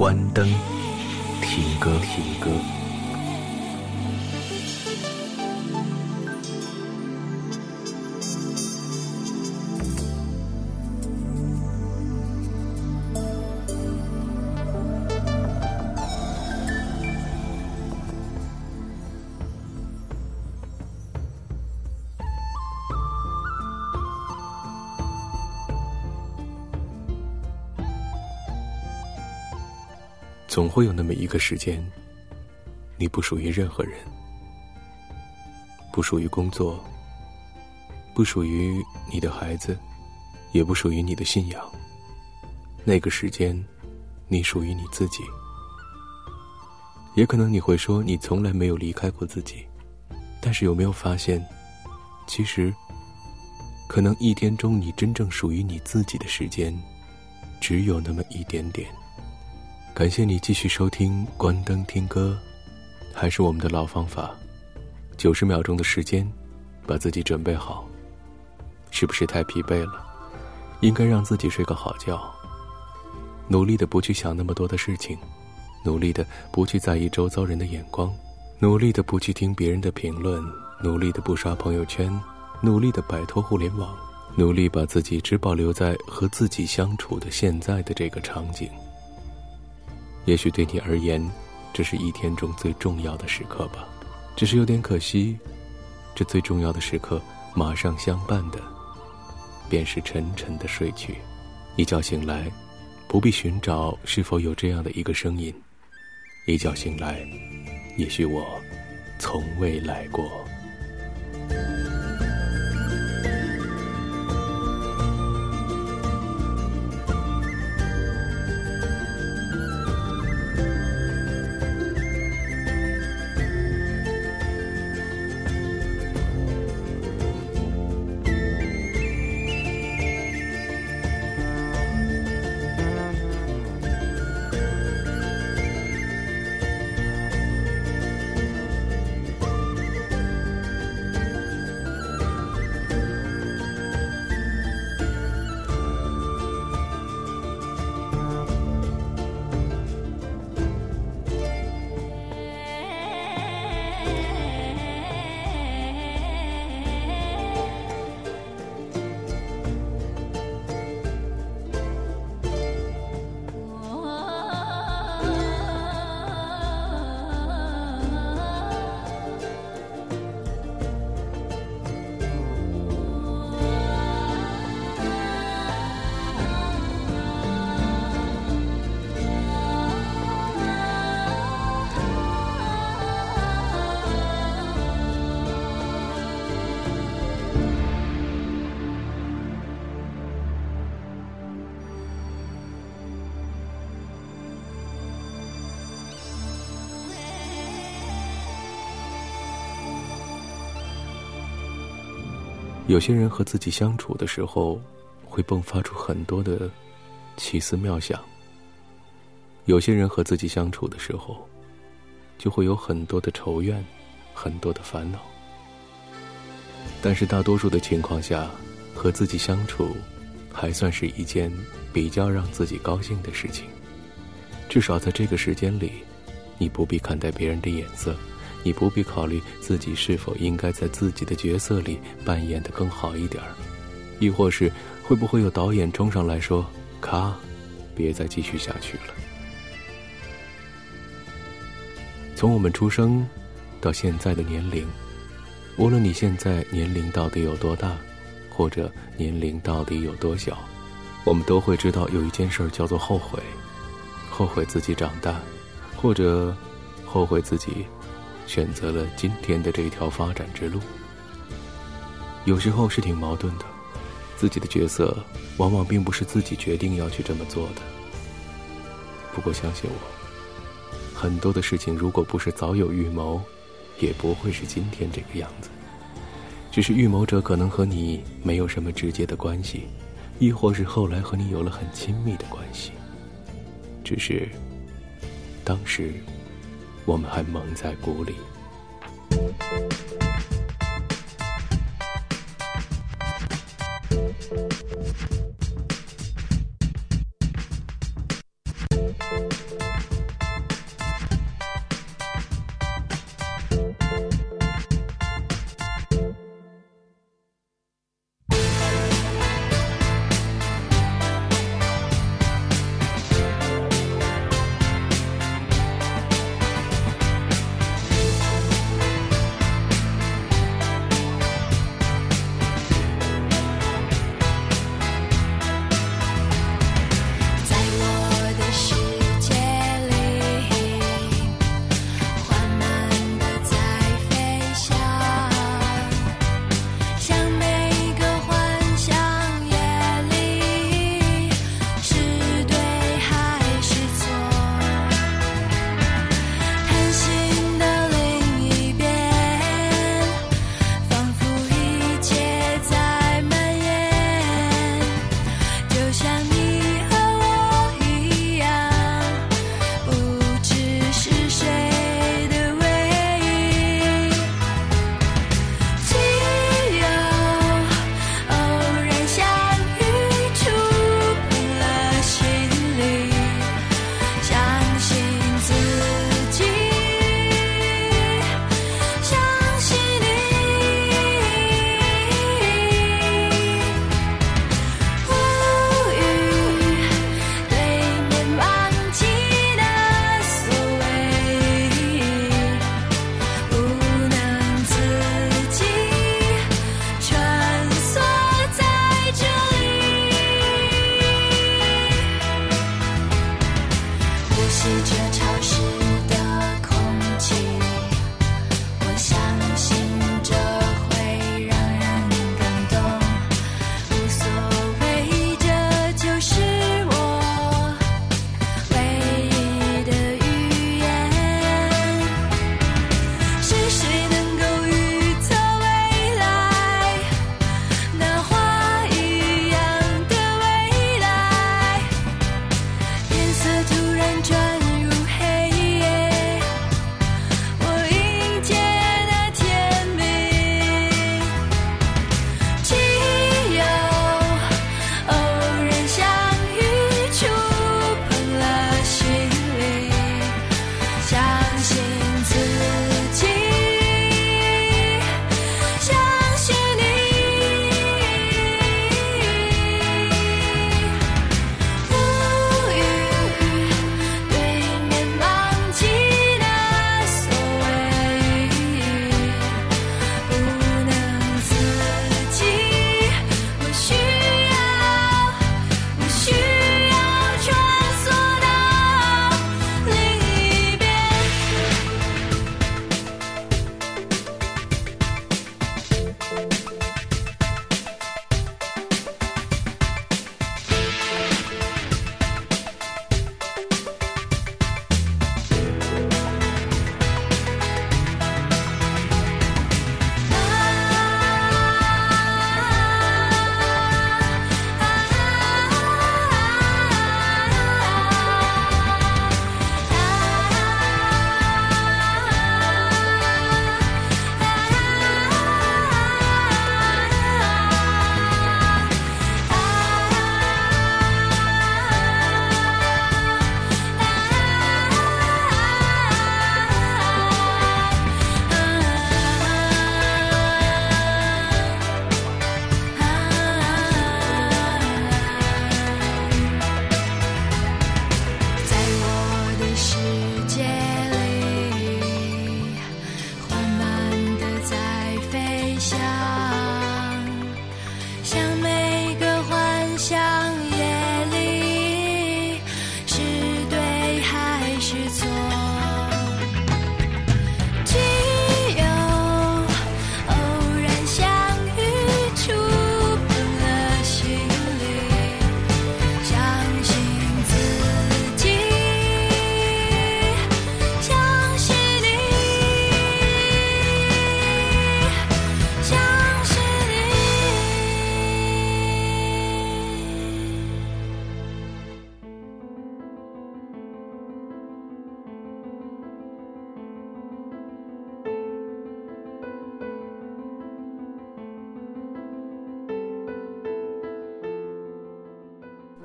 关灯，听歌，听歌。会有那么一个时间，你不属于任何人，不属于工作，不属于你的孩子，也不属于你的信仰。那个时间，你属于你自己。也可能你会说，你从来没有离开过自己，但是有没有发现，其实，可能一天中你真正属于你自己的时间，只有那么一点点。感谢你继续收听关灯听歌，还是我们的老方法，九十秒钟的时间，把自己准备好。是不是太疲惫了？应该让自己睡个好觉。努力的不去想那么多的事情，努力的不去在意周遭人的眼光，努力的不去听别人的评论，努力的不刷朋友圈，努力的摆脱互联网，努力把自己只保留在和自己相处的现在的这个场景。也许对你而言，这是一天中最重要的时刻吧。只是有点可惜，这最重要的时刻，马上相伴的，便是沉沉的睡去。一觉醒来，不必寻找是否有这样的一个声音。一觉醒来，也许我从未来过。有些人和自己相处的时候，会迸发出很多的奇思妙想；有些人和自己相处的时候，就会有很多的愁怨，很多的烦恼。但是大多数的情况下，和自己相处，还算是一件比较让自己高兴的事情。至少在这个时间里，你不必看待别人的眼色。你不必考虑自己是否应该在自己的角色里扮演的更好一点儿，亦或是会不会有导演冲上来说：“卡，别再继续下去了。”从我们出生到现在的年龄，无论你现在年龄到底有多大，或者年龄到底有多小，我们都会知道有一件事叫做后悔，后悔自己长大，或者后悔自己。选择了今天的这条发展之路，有时候是挺矛盾的。自己的角色往往并不是自己决定要去这么做的。不过相信我，很多的事情如果不是早有预谋，也不会是今天这个样子。只是预谋者可能和你没有什么直接的关系，亦或是后来和你有了很亲密的关系。只是当时我们还蒙在鼓里。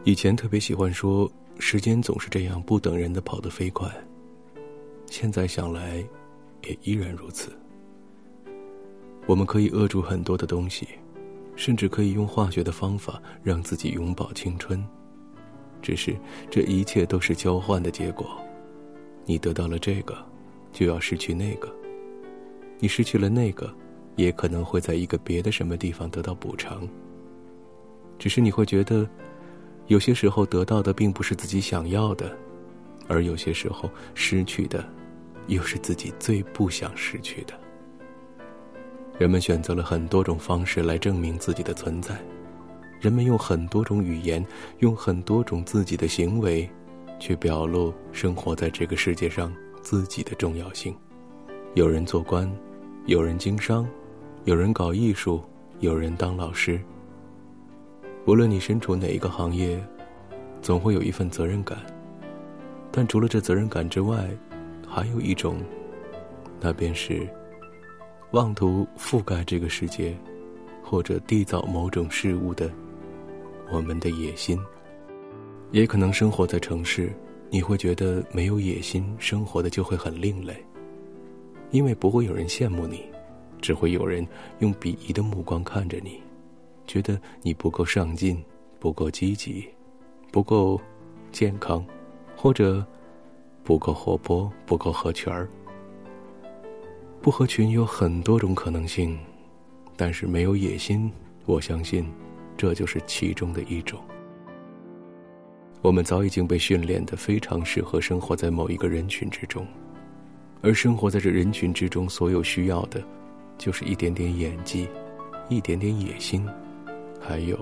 以前特别喜欢说，时间总是这样不等人的跑得飞快。现在想来，也依然如此。我们可以扼住很多的东西，甚至可以用化学的方法让自己永葆青春。只是这一切都是交换的结果，你得到了这个，就要失去那个；你失去了那个，也可能会在一个别的什么地方得到补偿。只是你会觉得。有些时候得到的并不是自己想要的，而有些时候失去的，又是自己最不想失去的。人们选择了很多种方式来证明自己的存在，人们用很多种语言，用很多种自己的行为，去表露生活在这个世界上自己的重要性。有人做官，有人经商，有人搞艺术，有人当老师。无论你身处哪一个行业，总会有一份责任感。但除了这责任感之外，还有一种，那便是妄图覆盖这个世界，或者缔造某种事物的我们的野心。也可能生活在城市，你会觉得没有野心，生活的就会很另类，因为不会有人羡慕你，只会有人用鄙夷的目光看着你。觉得你不够上进，不够积极，不够健康，或者不够活泼，不够合群儿。不合群有很多种可能性，但是没有野心，我相信这就是其中的一种。我们早已经被训练的非常适合生活在某一个人群之中，而生活在这人群之中，所有需要的，就是一点点演技，一点点野心。还有，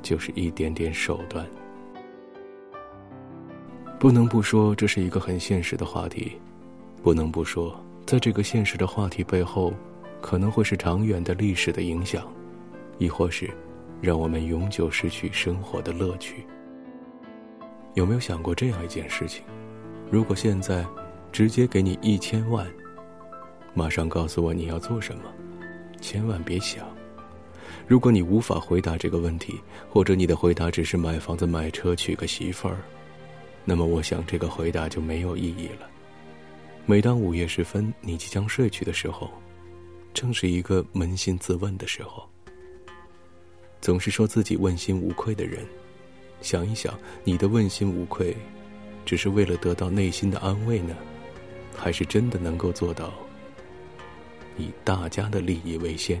就是一点点手段。不能不说，这是一个很现实的话题。不能不说，在这个现实的话题背后，可能会是长远的历史的影响，亦或是让我们永久失去生活的乐趣。有没有想过这样一件事情？如果现在直接给你一千万，马上告诉我你要做什么，千万别想。如果你无法回答这个问题，或者你的回答只是买房子、买车、娶个媳妇儿，那么我想这个回答就没有意义了。每当午夜时分，你即将睡去的时候，正是一个扪心自问的时候。总是说自己问心无愧的人，想一想，你的问心无愧，只是为了得到内心的安慰呢，还是真的能够做到以大家的利益为先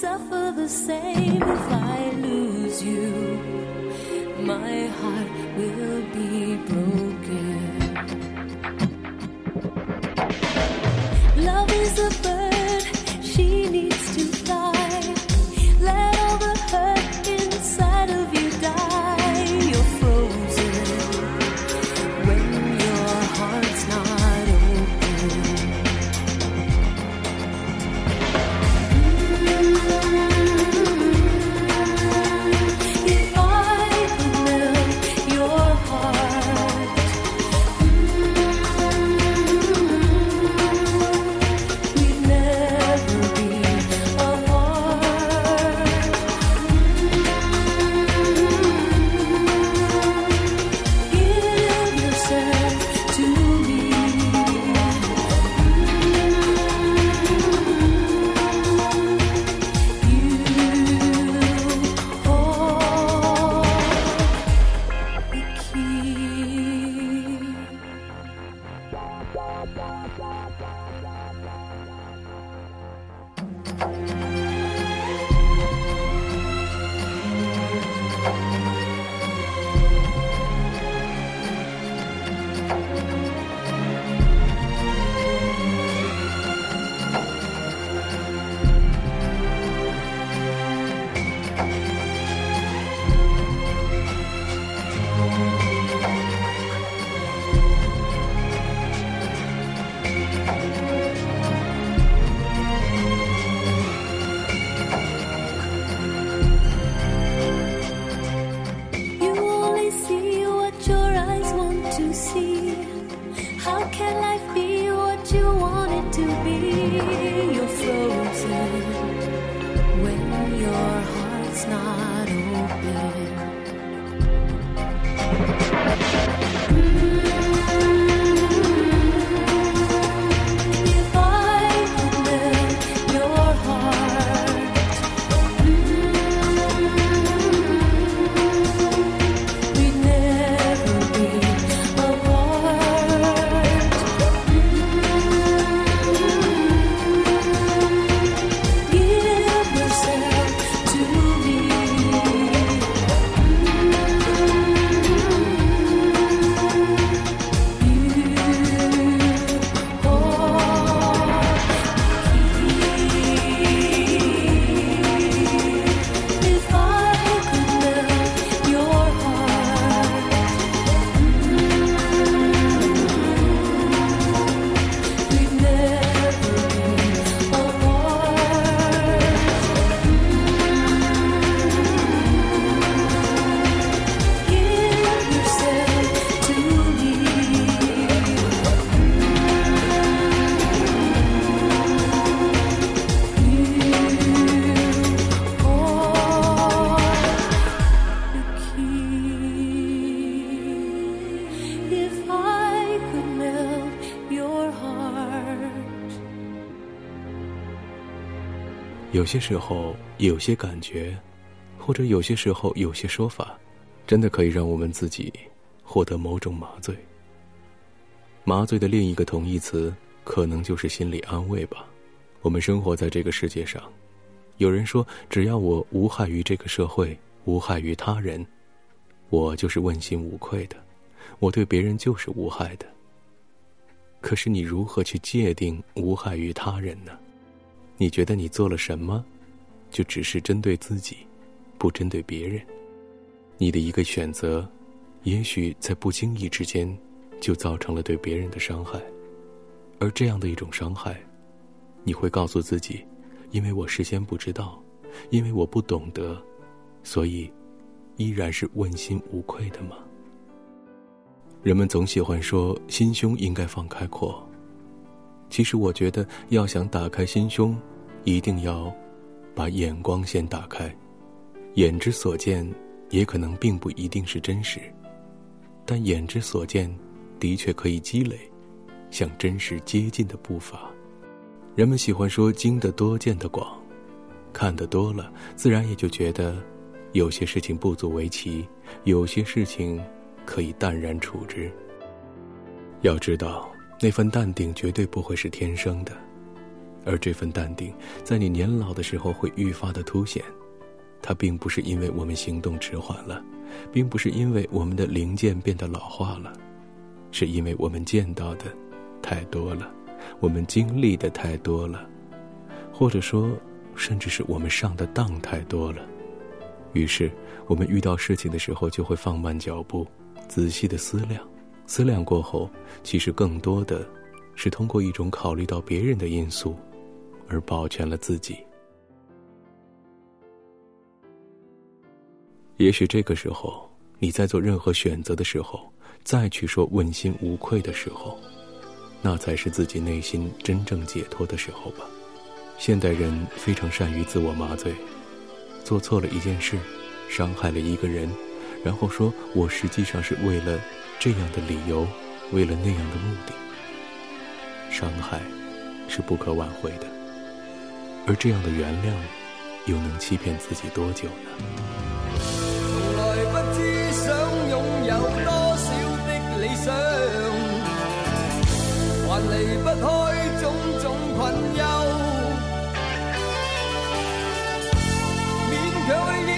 suffer the same if I lose you. My heart will be broken. 些时候，有些感觉，或者有些时候，有些说法，真的可以让我们自己获得某种麻醉。麻醉的另一个同义词，可能就是心理安慰吧。我们生活在这个世界上，有人说，只要我无害于这个社会，无害于他人，我就是问心无愧的，我对别人就是无害的。可是你如何去界定无害于他人呢？你觉得你做了什么，就只是针对自己，不针对别人？你的一个选择，也许在不经意之间，就造成了对别人的伤害。而这样的一种伤害，你会告诉自己，因为我事先不知道，因为我不懂得，所以依然是问心无愧的吗？人们总喜欢说心胸应该放开阔。其实我觉得，要想打开心胸，一定要把眼光先打开。眼之所见，也可能并不一定是真实，但眼之所见，的确可以积累，向真实接近的步伐。人们喜欢说“经得多，见得广”，看得多了，自然也就觉得，有些事情不足为奇，有些事情可以淡然处之。要知道，那份淡定绝对不会是天生的，而这份淡定，在你年老的时候会愈发的凸显。它并不是因为我们行动迟缓了，并不是因为我们的零件变得老化了，是因为我们见到的太多了，我们经历的太多了，或者说，甚至是我们上的当太多了。于是，我们遇到事情的时候就会放慢脚步，仔细的思量。思量过后，其实更多的是通过一种考虑到别人的因素，而保全了自己。也许这个时候，你在做任何选择的时候，再去说问心无愧的时候，那才是自己内心真正解脱的时候吧。现代人非常善于自我麻醉，做错了一件事，伤害了一个人，然后说我实际上是为了这样的理由，为了那样的目的。伤害是不可挽回的，而这样的原谅，又能欺骗自己多久呢？从来不知想拥有多少的理想，还离不开种种困忧，勉强去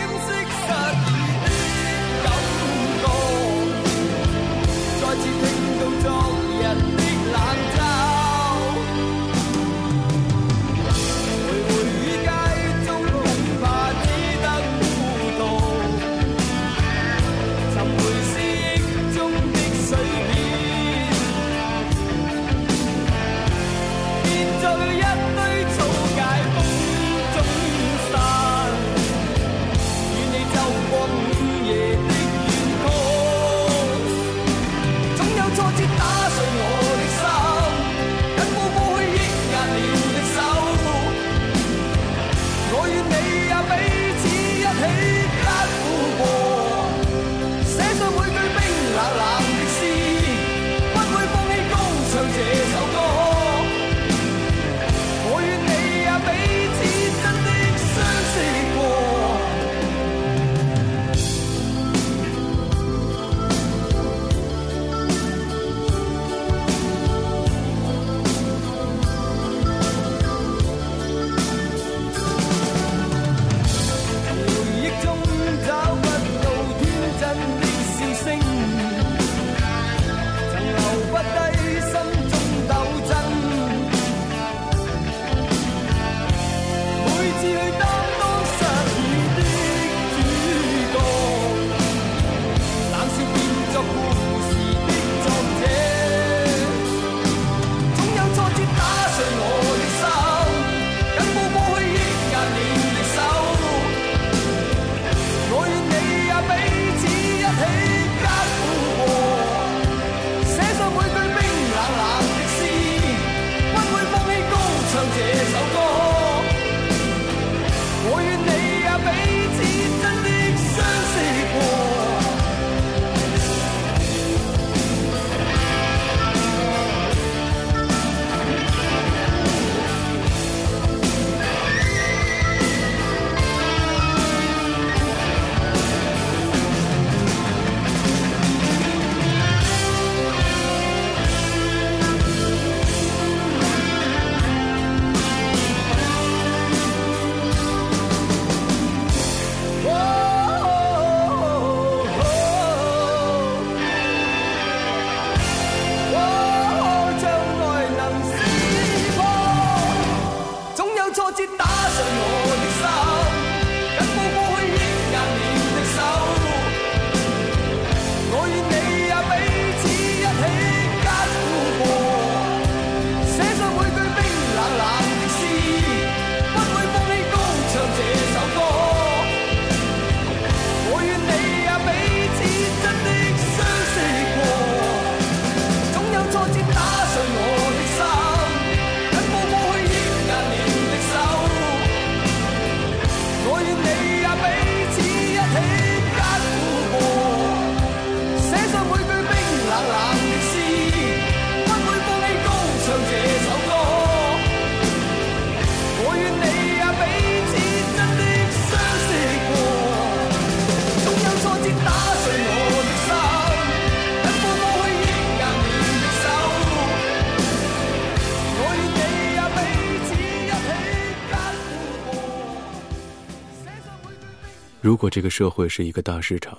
如果这个社会是一个大市场，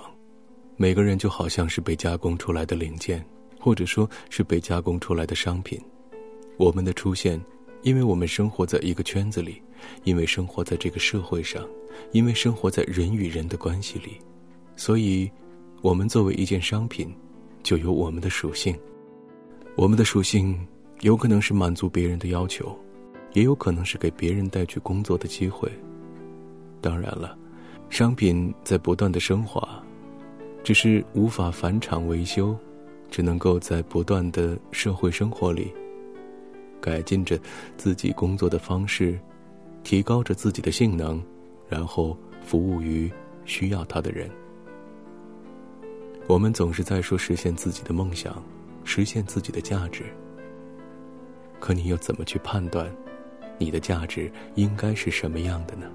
每个人就好像是被加工出来的零件，或者说是被加工出来的商品。我们的出现，因为我们生活在一个圈子里，因为生活在这个社会上，因为生活在人与人的关系里，所以，我们作为一件商品，就有我们的属性。我们的属性有可能是满足别人的要求，也有可能是给别人带去工作的机会。当然了，商品在不断的升华。只是无法返厂维修，只能够在不断的社会生活里，改进着自己工作的方式，提高着自己的性能，然后服务于需要它的人。我们总是在说实现自己的梦想，实现自己的价值。可你又怎么去判断，你的价值应该是什么样的呢？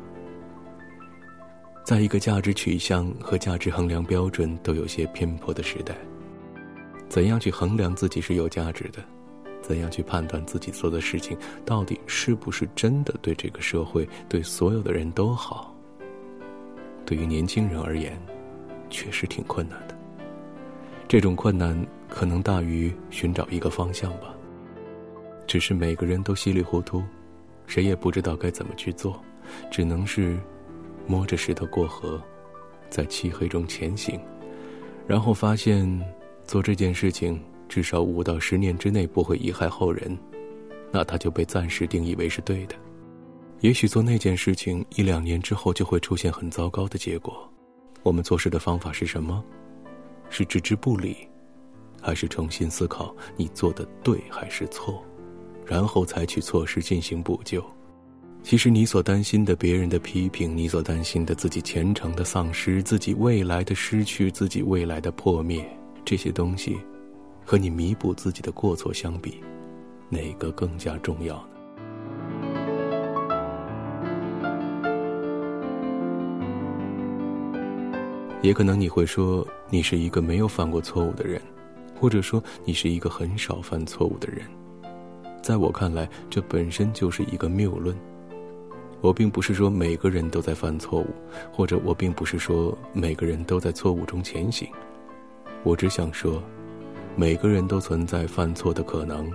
在一个价值取向和价值衡量标准都有些偏颇的时代，怎样去衡量自己是有价值的？怎样去判断自己做的事情到底是不是真的对这个社会、对所有的人都好？对于年轻人而言，确实挺困难的。这种困难可能大于寻找一个方向吧。只是每个人都稀里糊涂，谁也不知道该怎么去做，只能是。摸着石头过河，在漆黑中前行，然后发现做这件事情至少五到十年之内不会贻害后人，那他就被暂时定义为是对的。也许做那件事情一两年之后就会出现很糟糕的结果。我们做事的方法是什么？是置之不理，还是重新思考你做的对还是错，然后采取措施进行补救？其实你所担心的别人的批评，你所担心的自己前程的丧失，自己未来的失去，自己未来的破灭，这些东西，和你弥补自己的过错相比，哪个更加重要呢？也可能你会说，你是一个没有犯过错误的人，或者说你是一个很少犯错误的人。在我看来，这本身就是一个谬论。我并不是说每个人都在犯错误，或者我并不是说每个人都在错误中前行。我只想说，每个人都存在犯错的可能。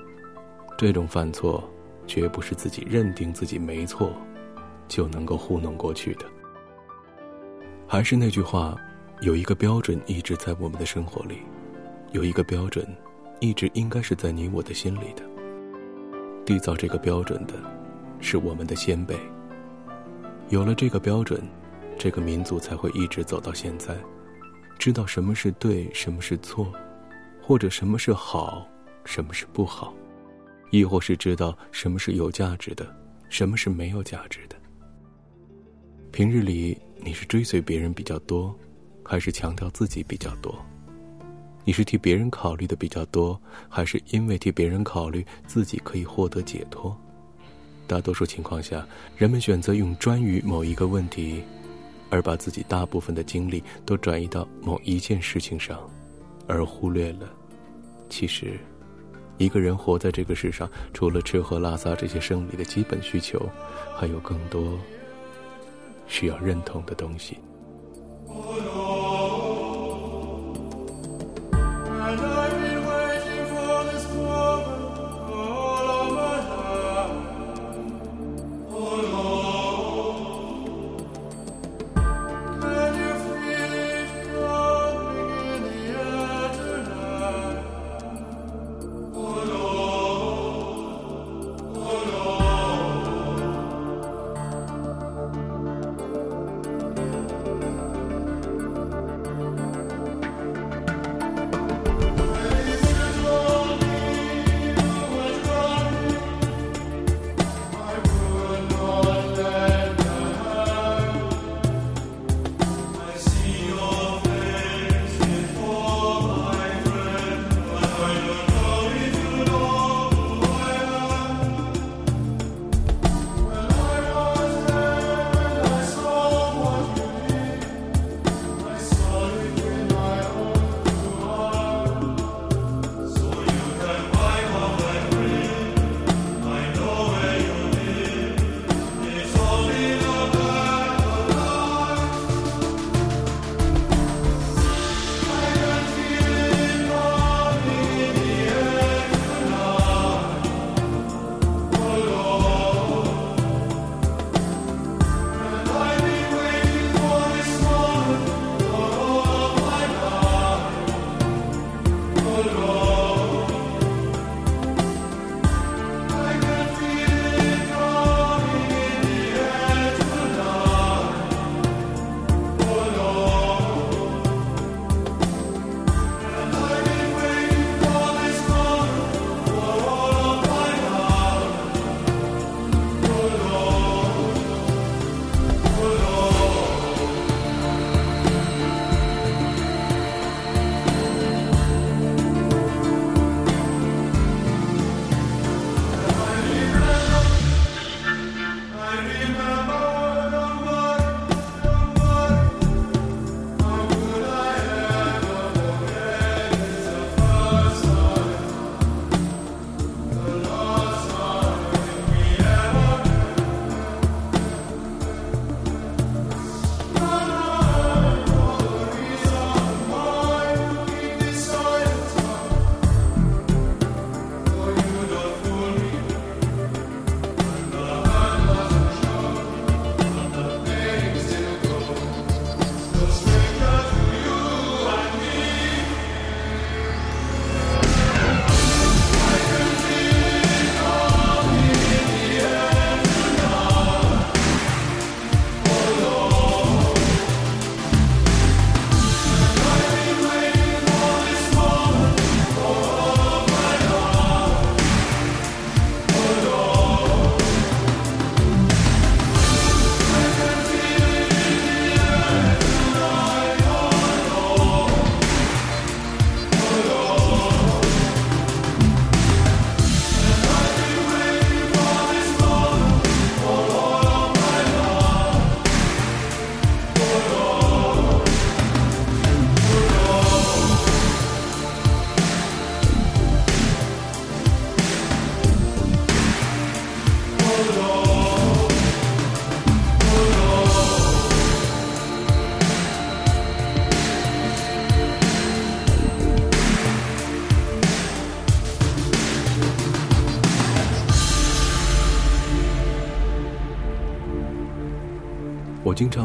这种犯错，绝不是自己认定自己没错，就能够糊弄过去的。还是那句话，有一个标准一直在我们的生活里，有一个标准，一直应该是在你我的心里的。缔造这个标准的，是我们的先辈。有了这个标准，这个民族才会一直走到现在，知道什么是对，什么是错，或者什么是好，什么是不好，亦或是知道什么是有价值的，什么是没有价值的。平日里你是追随别人比较多，还是强调自己比较多？你是替别人考虑的比较多，还是因为替别人考虑自己可以获得解脱？大多数情况下，人们选择用专于某一个问题，而把自己大部分的精力都转移到某一件事情上，而忽略了，其实，一个人活在这个世上，除了吃喝拉撒这些生理的基本需求，还有更多需要认同的东西。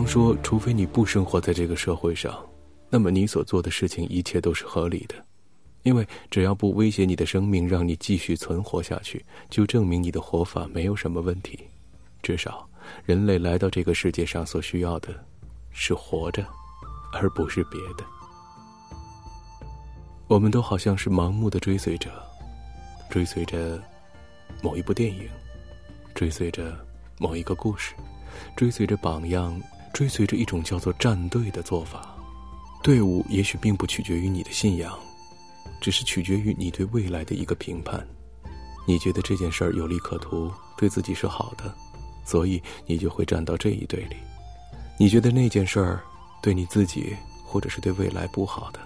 说，除非你不生活在这个社会上，那么你所做的事情一切都是合理的，因为只要不威胁你的生命，让你继续存活下去，就证明你的活法没有什么问题。至少，人类来到这个世界上所需要的，是活着，而不是别的。我们都好像是盲目的追随者，追随着某一部电影，追随着某一个故事，追随着榜样，追随着一种叫做站队的做法。队伍也许并不取决于你的信仰，只是取决于你对未来的一个评判。你觉得这件事儿有利可图，对自己是好的，所以你就会站到这一队里；你觉得那件事儿对你自己或者是对未来不好的。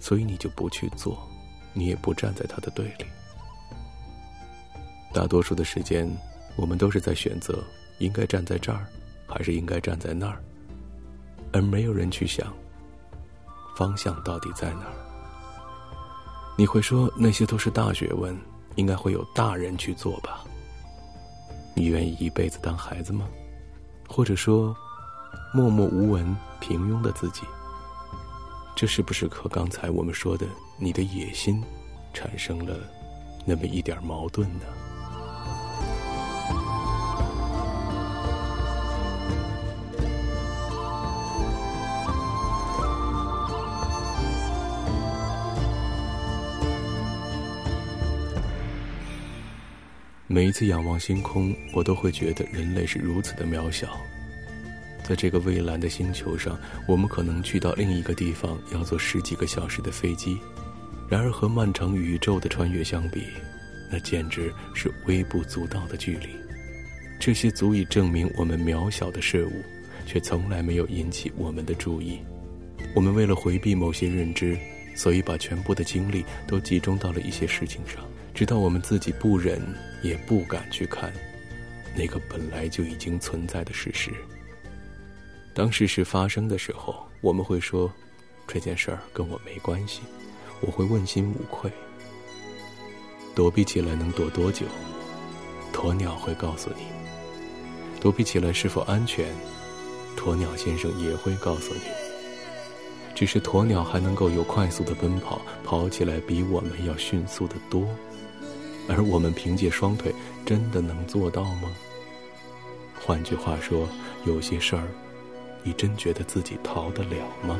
所以你就不去做，你也不站在他的队里。大多数的时间，我们都是在选择应该站在这儿，还是应该站在那儿，而没有人去想方向到底在哪儿。你会说那些都是大学问，应该会有大人去做吧？你愿意一辈子当孩子吗？或者说，默默无闻、平庸的自己？这是不是和刚才我们说的你的野心产生了那么一点矛盾呢？每一次仰望星空，我都会觉得人类是如此的渺小。在这个蔚蓝的星球上，我们可能去到另一个地方要坐十几个小时的飞机，然而和漫长宇宙的穿越相比，那简直是微不足道的距离。这些足以证明我们渺小的事物，却从来没有引起我们的注意。我们为了回避某些认知，所以把全部的精力都集中到了一些事情上，直到我们自己不忍也不敢去看那个本来就已经存在的事实。当事实发生的时候，我们会说：“这件事儿跟我没关系。”我会问心无愧。躲避起来能躲多久？鸵鸟会告诉你。躲避起来是否安全？鸵鸟先生也会告诉你。只是鸵鸟还能够有快速的奔跑，跑起来比我们要迅速的多。而我们凭借双腿，真的能做到吗？换句话说，有些事儿。你真觉得自己逃得了吗？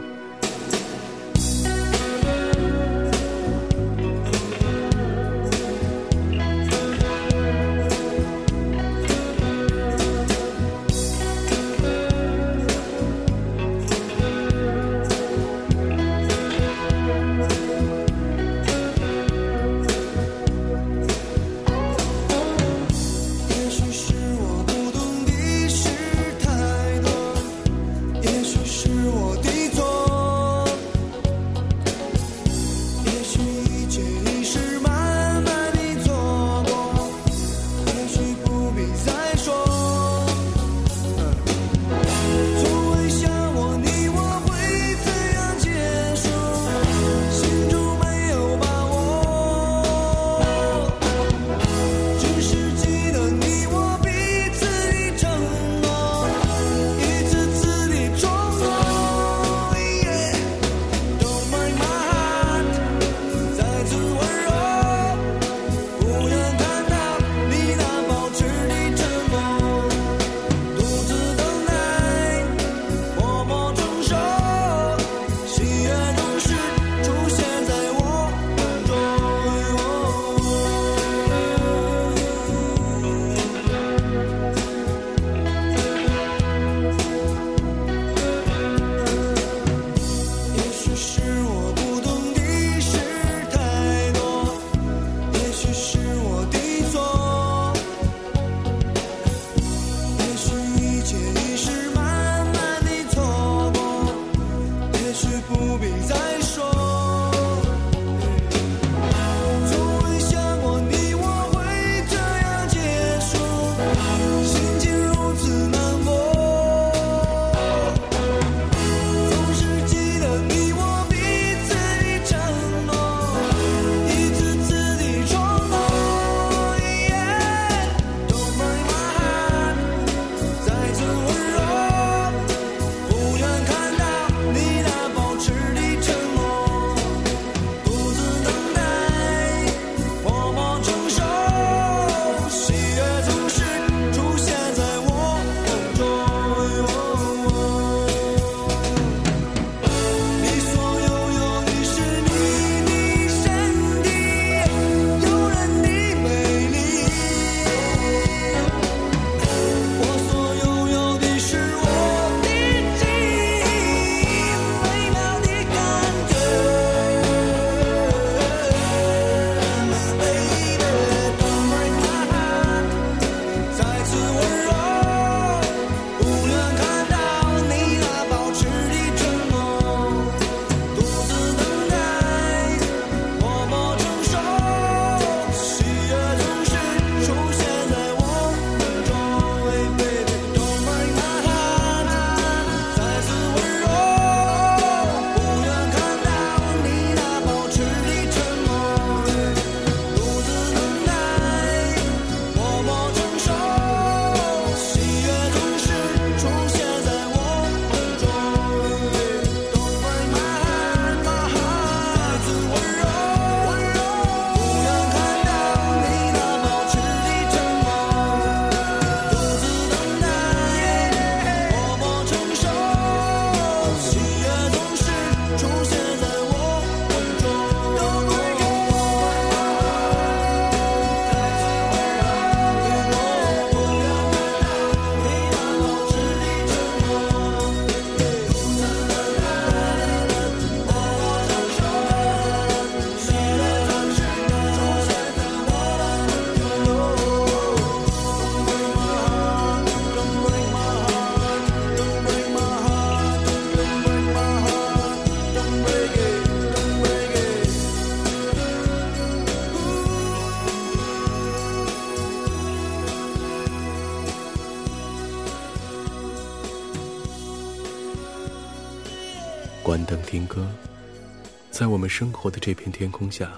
我们生活的这片天空下，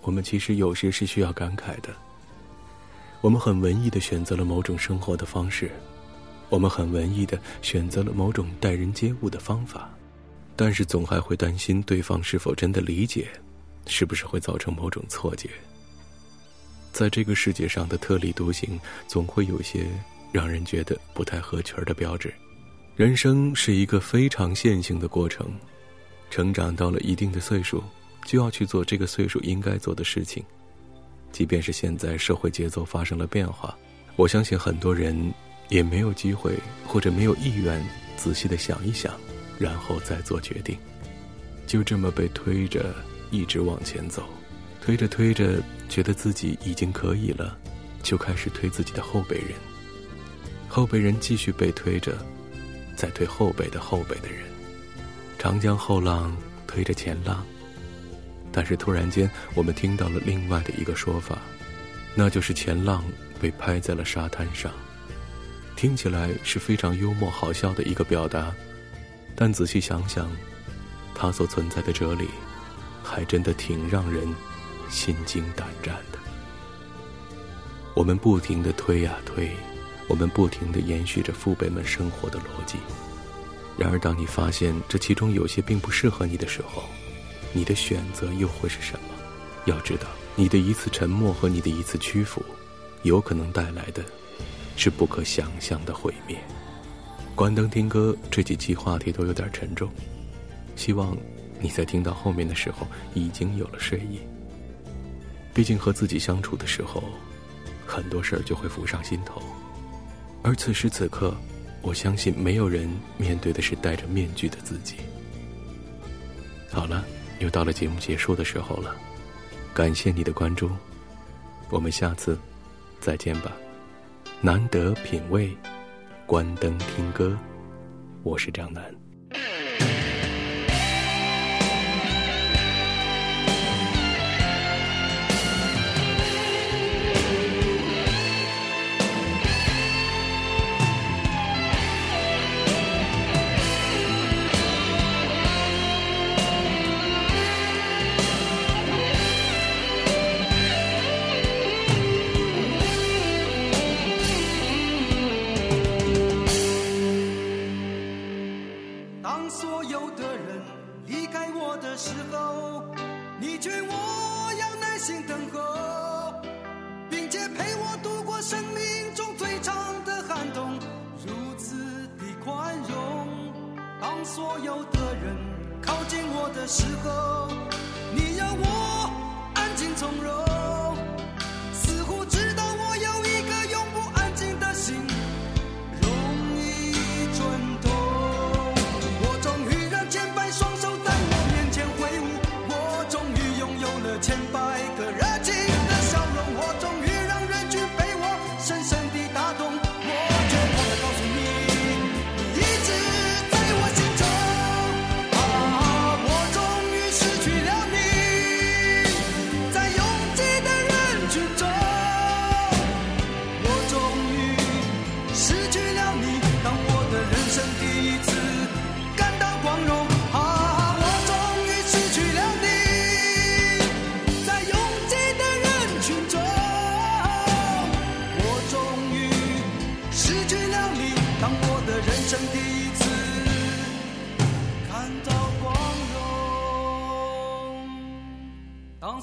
我们其实有时是需要感慨的。我们很文艺的选择了某种生活的方式，我们很文艺的选择了某种待人接物的方法，但是总还会担心对方是否真的理解，是不是会造成某种错觉。在这个世界上的特立独行，总会有些让人觉得不太合群的标志。人生是一个非常线性的过程，成长到了一定的岁数，就要去做这个岁数应该做的事情。即便是现在社会节奏发生了变化，我相信很多人也没有机会或者没有意愿仔细的想一想，然后再做决定，就这么被推着一直往前走。推着推着，觉得自己已经可以了，就开始推自己的后辈人。后辈人继续被推着，再推后辈的后辈的人。长江后浪推着前浪，但是突然间，我们听到了另外的一个说法，那就是前浪被拍在了沙滩上。听起来是非常幽默好笑的一个表达，但仔细想想，它所存在的哲理，还真的挺让人。心惊胆战的，我们不停的推呀推，我们不停的延续着父辈们生活的逻辑。然而，当你发现这其中有些并不适合你的时候，你的选择又会是什么？要知道，你的一次沉默和你的一次屈服，有可能带来的，是不可想象的毁灭。关灯听歌，这几期话题都有点沉重，希望你在听到后面的时候已经有了睡意。毕竟和自己相处的时候，很多事儿就会浮上心头，而此时此刻，我相信没有人面对的是戴着面具的自己。好了，又到了节目结束的时候了，感谢你的关注，我们下次再见吧。难得品味，关灯听歌，我是张楠。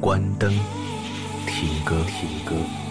关灯听歌听歌。